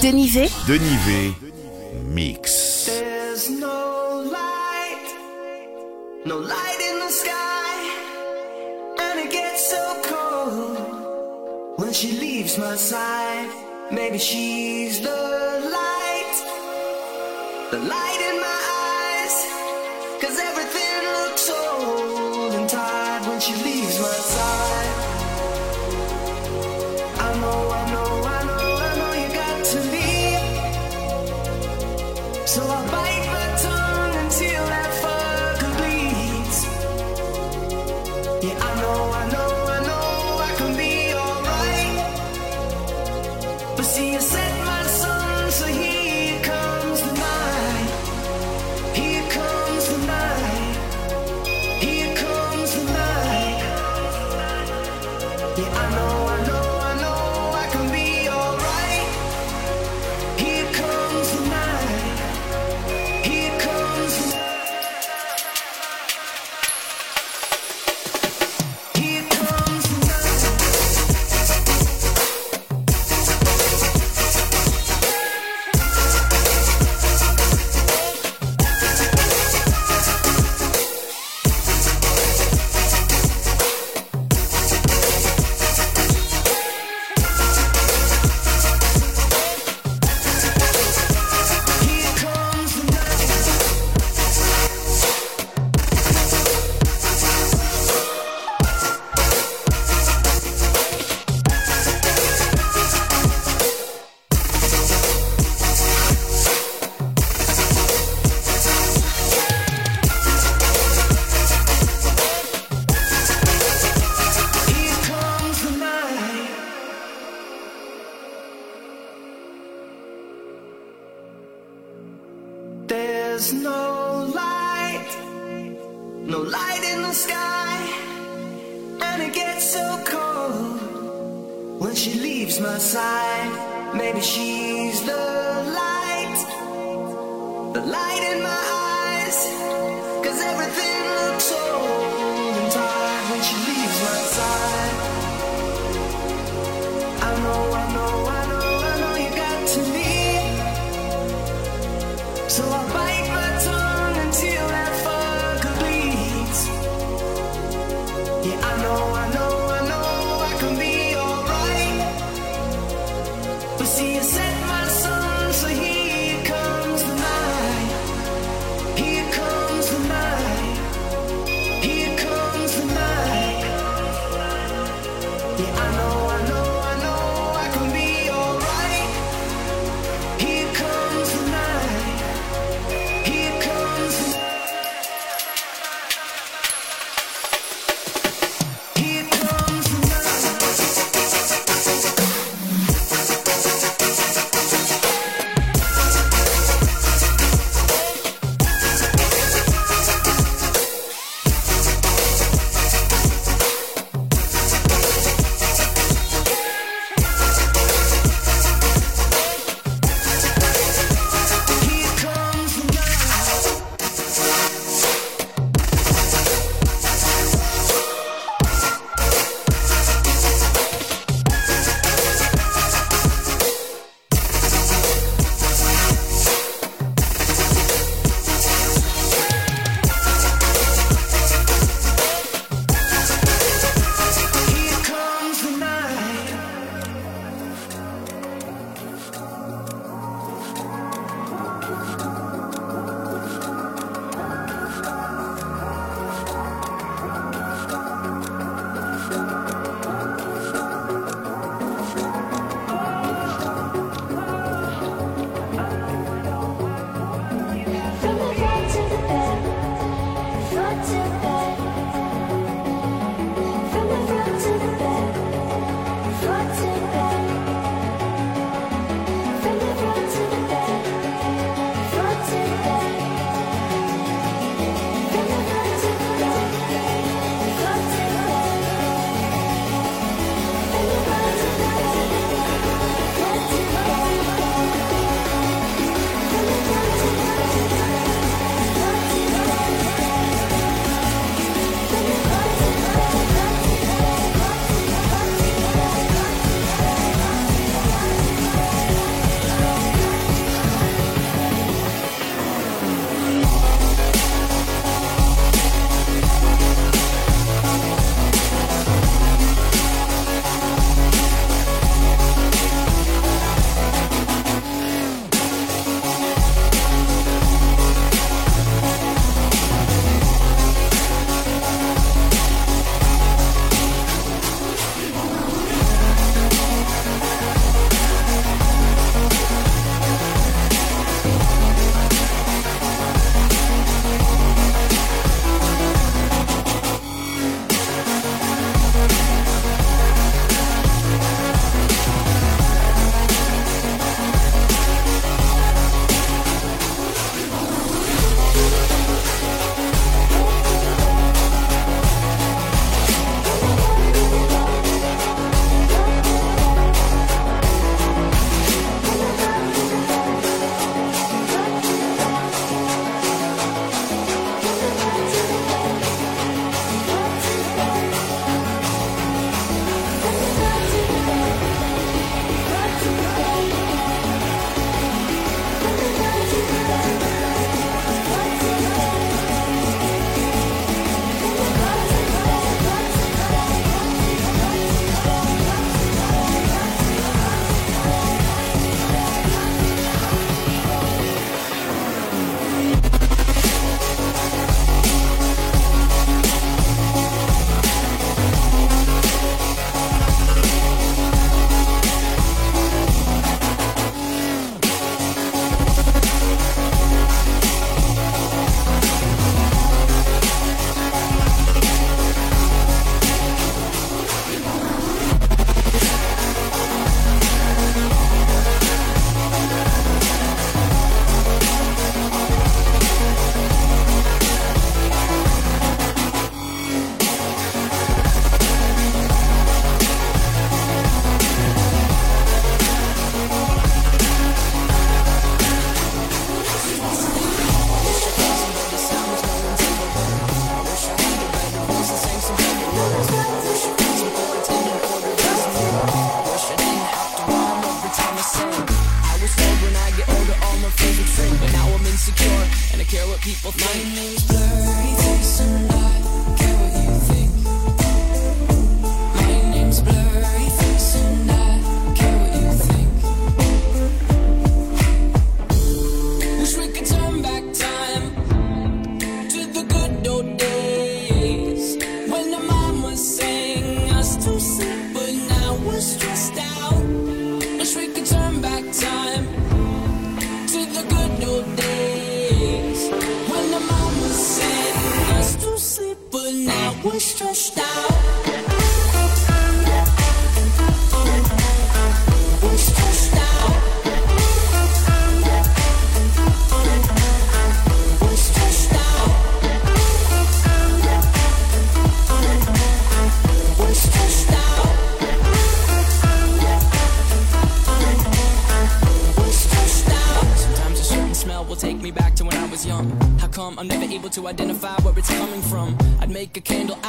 Denivé. Denivé Mix. There's no light, no light in the sky, and it gets so cold when she leaves my side. Maybe she's the light, the light.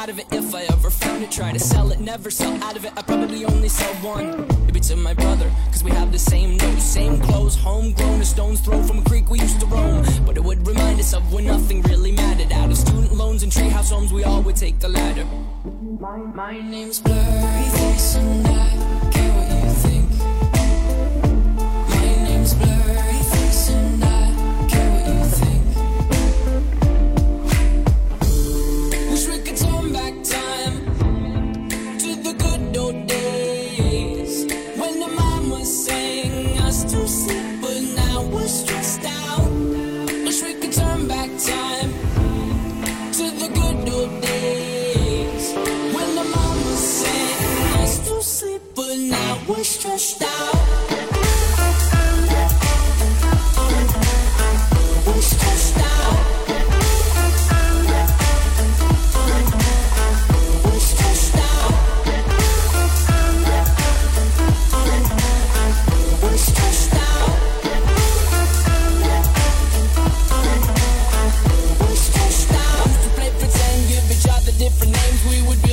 out of it if I ever found it. Try to sell it, never sell out of it. I probably only sell one. Maybe to my brother, cause we have the same nose, same clothes. Homegrown, a stone's throw from a creek we used to roam. But it would remind us of when nothing really mattered. Out of student loans and treehouse homes, we all would take the ladder. My, my name's Blurryface and I different names we would be.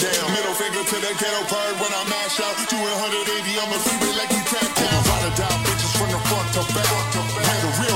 down. Middle finger to the ghetto bird when I mash out. Do 180, I'ma flip it like you tap down. Ride or die, bitches from the front to back. Had a real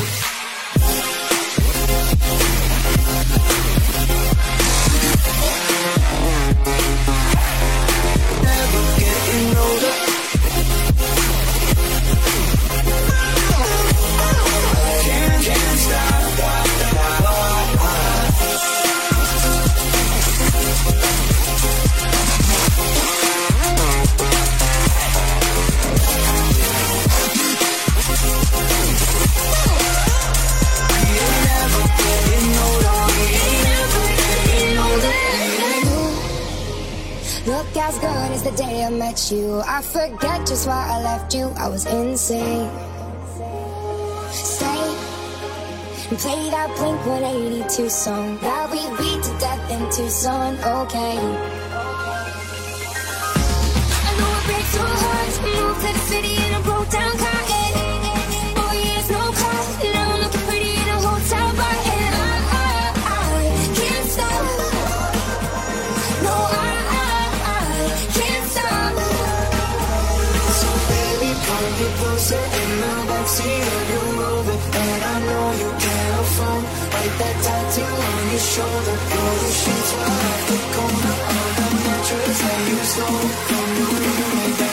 I forget just why I left you. I was insane. Stay and play that Blink 182 song that we beat to death in Tucson. Okay. I know it breaks your heart move to the city in a broke down car. Tattoo on your shoulder Throw the sheets right off the corner of the mattress that you stole From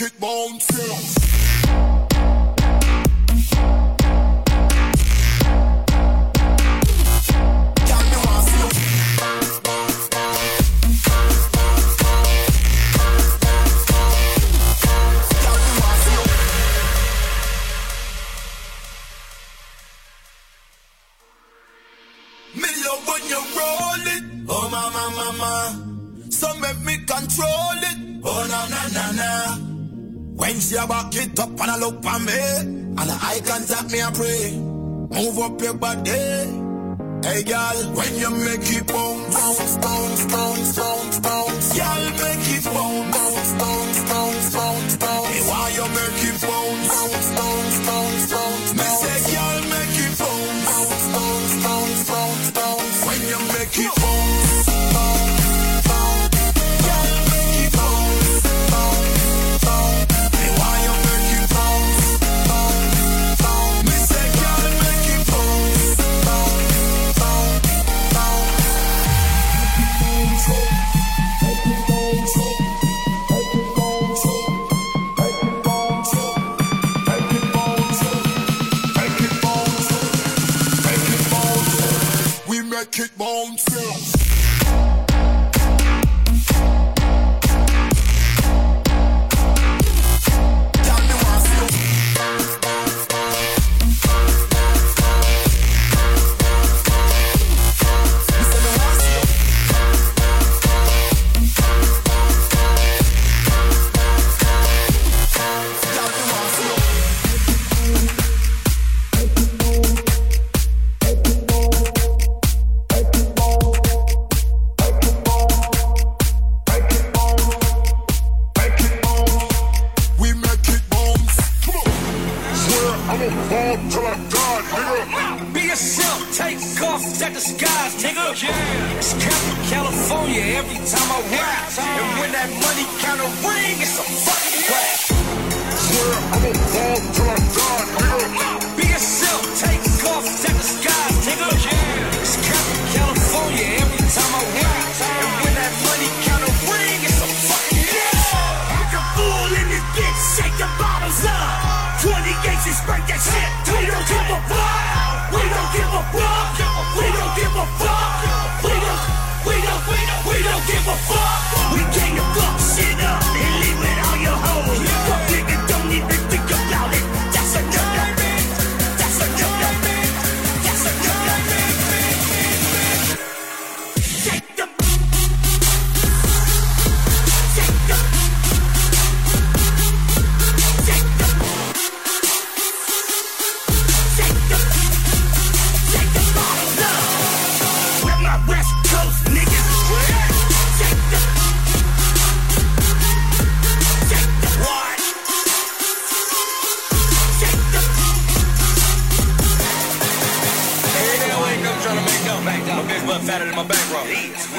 kick my own. up your body. Hey, girl, when you make it bounce, bounce, bounce, bounce, bounce, bounce, girl, make bones.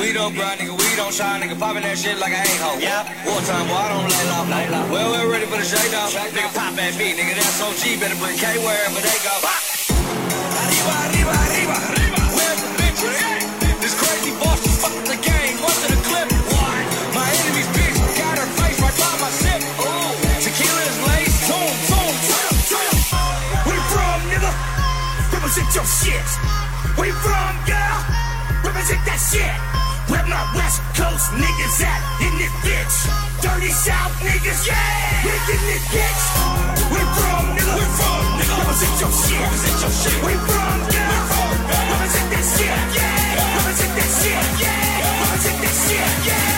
we don't grind, nigga, we don't shine, nigga, popping that shit like I ain't ho. Yeah. Wartime, boy, I don't lay low. Well, we're ready for the shade down. Nigga, pop at me, nigga, that's OG, better bring K wherever they go. Arriba, arriba, arriba, arriba. Where's the bitch? This crazy boss just fucked the game. The clip? My enemy's bitch got her face right by my sip. Oh, tequila is laced. Where you from, nigga? Represent your shit. Where you from, girl? Represent that shit my West Coast niggas at in this bitch. Dirty South niggas, yeah. We in this bitch. We from nigga. We from nigga. Represent your shit. Represent your shit. We from nigga. We from nigga. Represent that shit, yeah. Represent this shit, yeah. Represent that shit, yeah.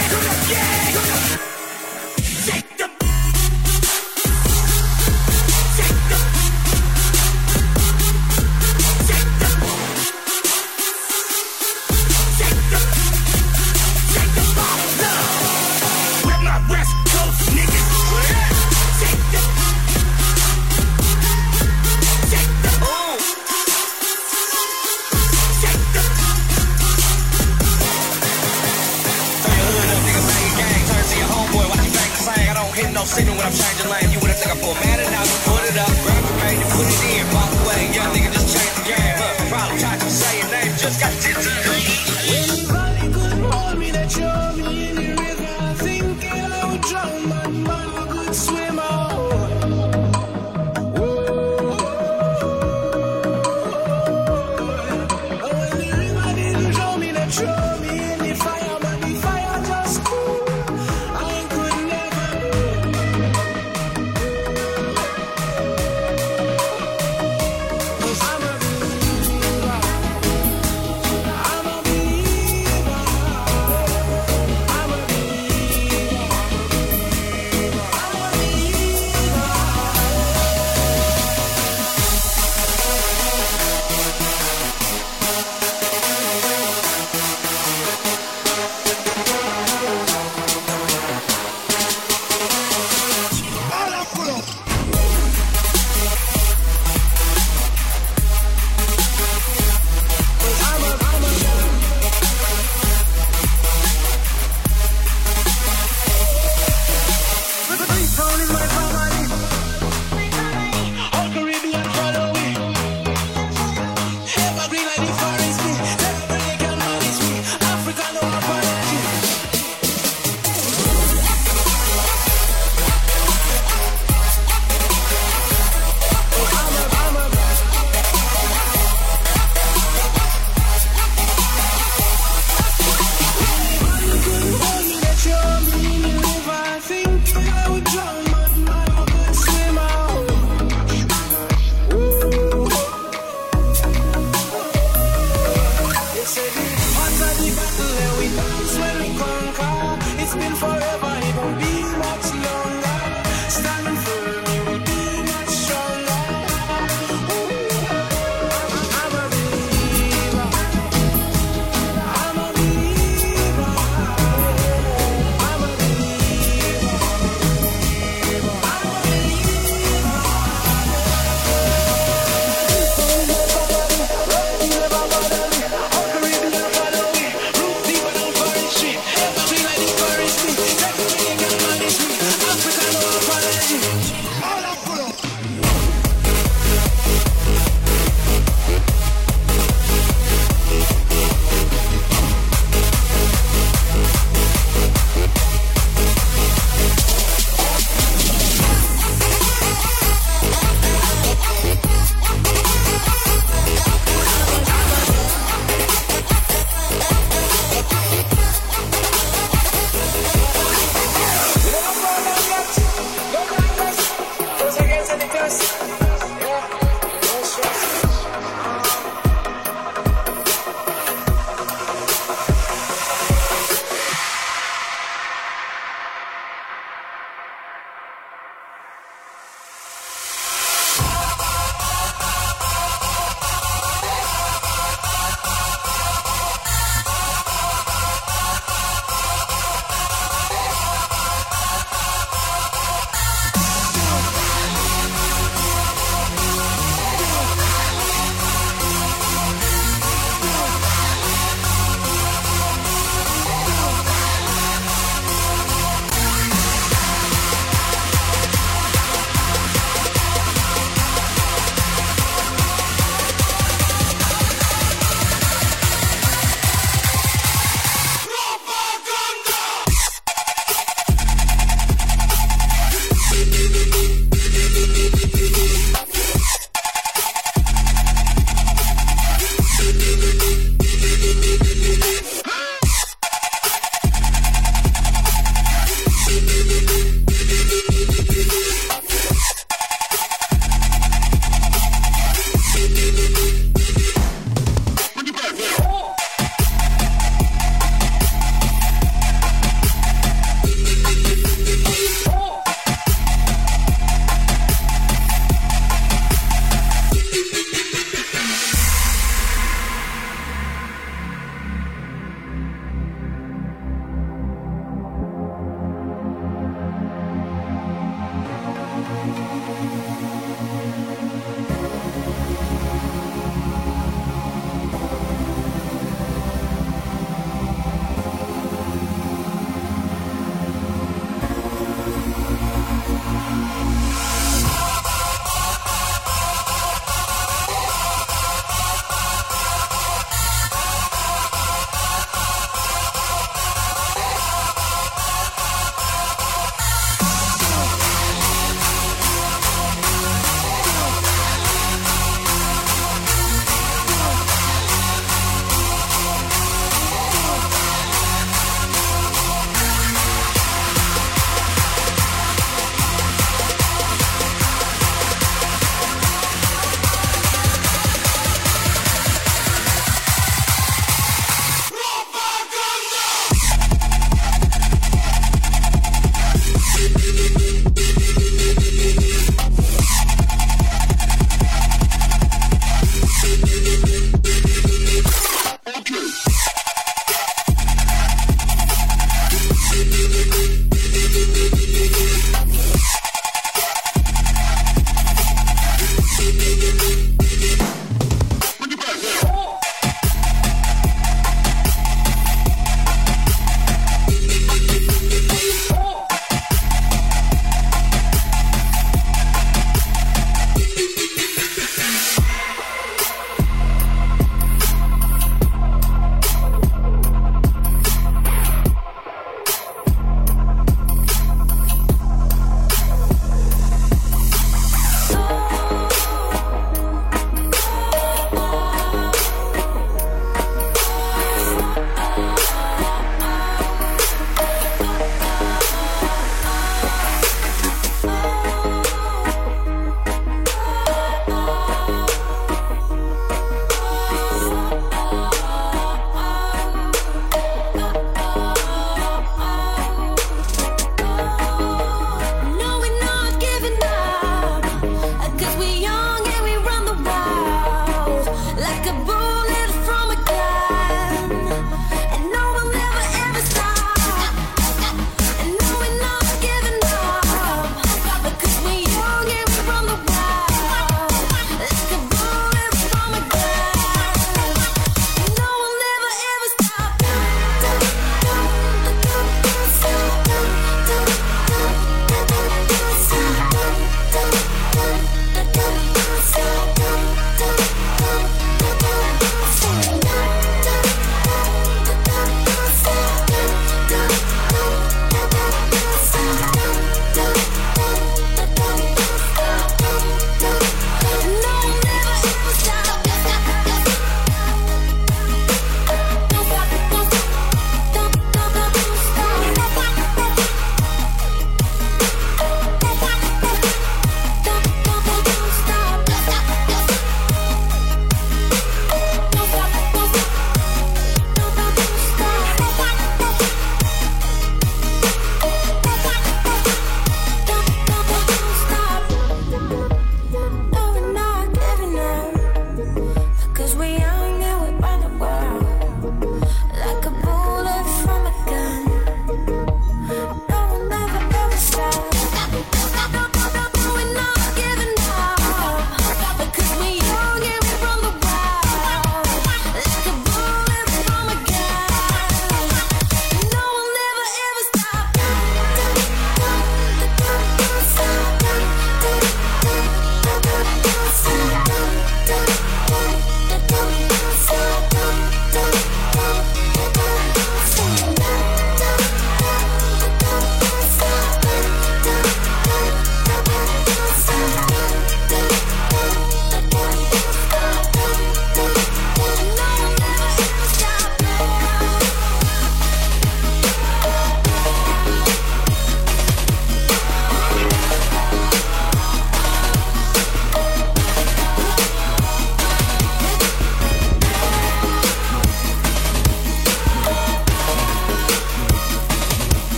I'm changing lanes.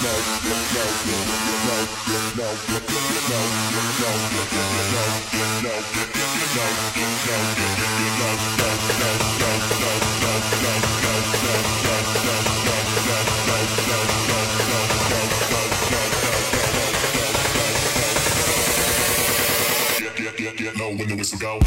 Get, get, get, get low when the whistle go.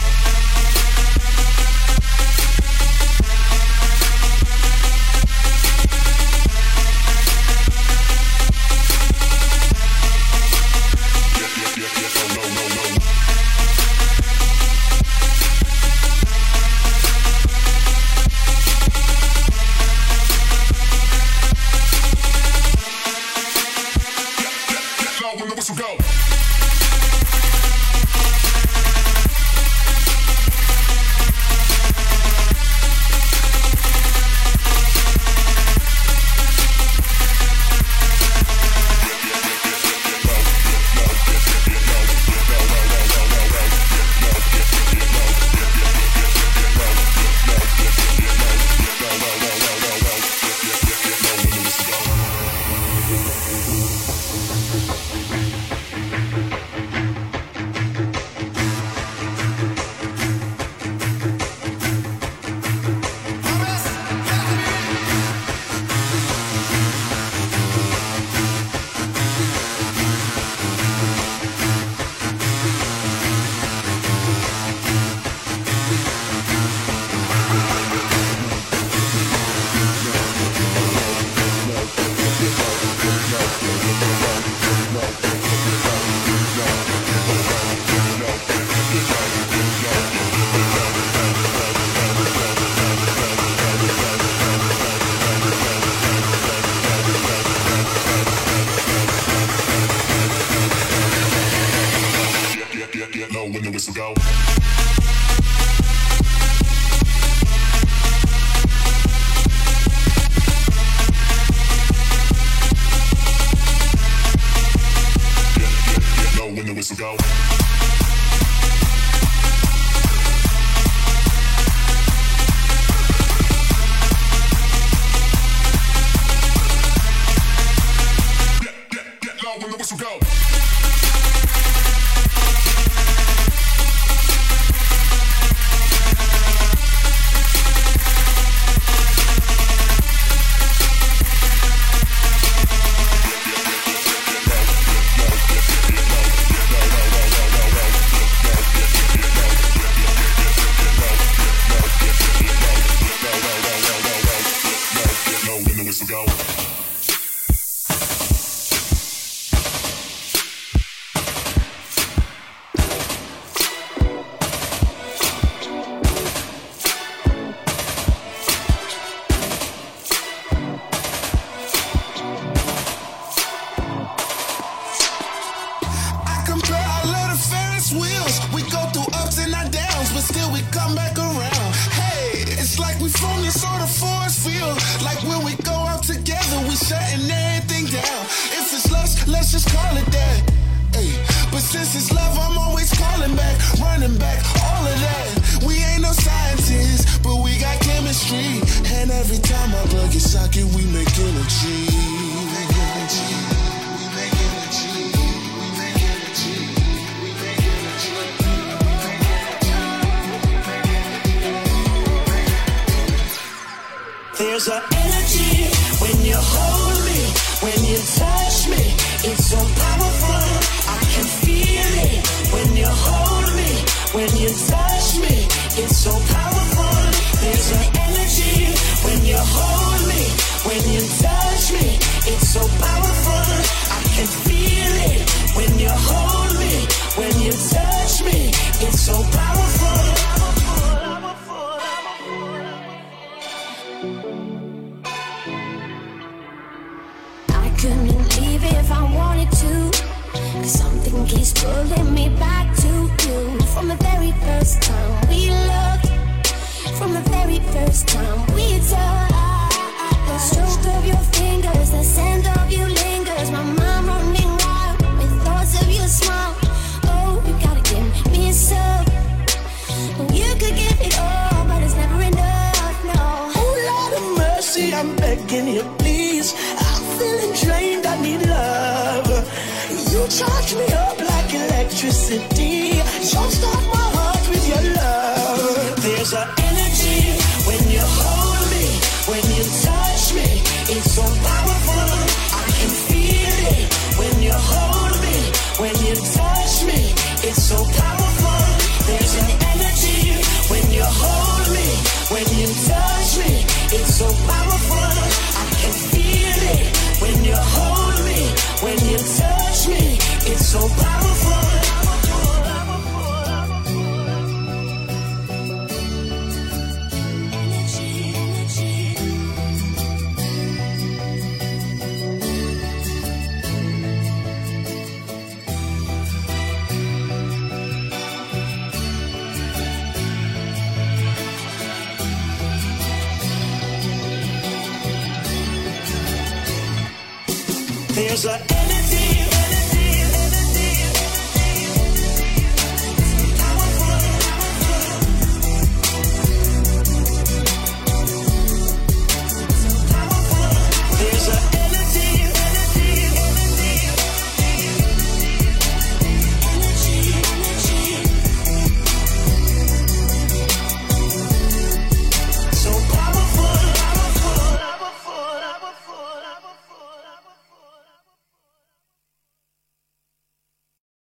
I'm begging you, please. I'm feeling drained, I need love. You charge me up like electricity. Jumpstart my heart with your love. There's an energy when you hold me, when you touch me. It's so powerful. There's an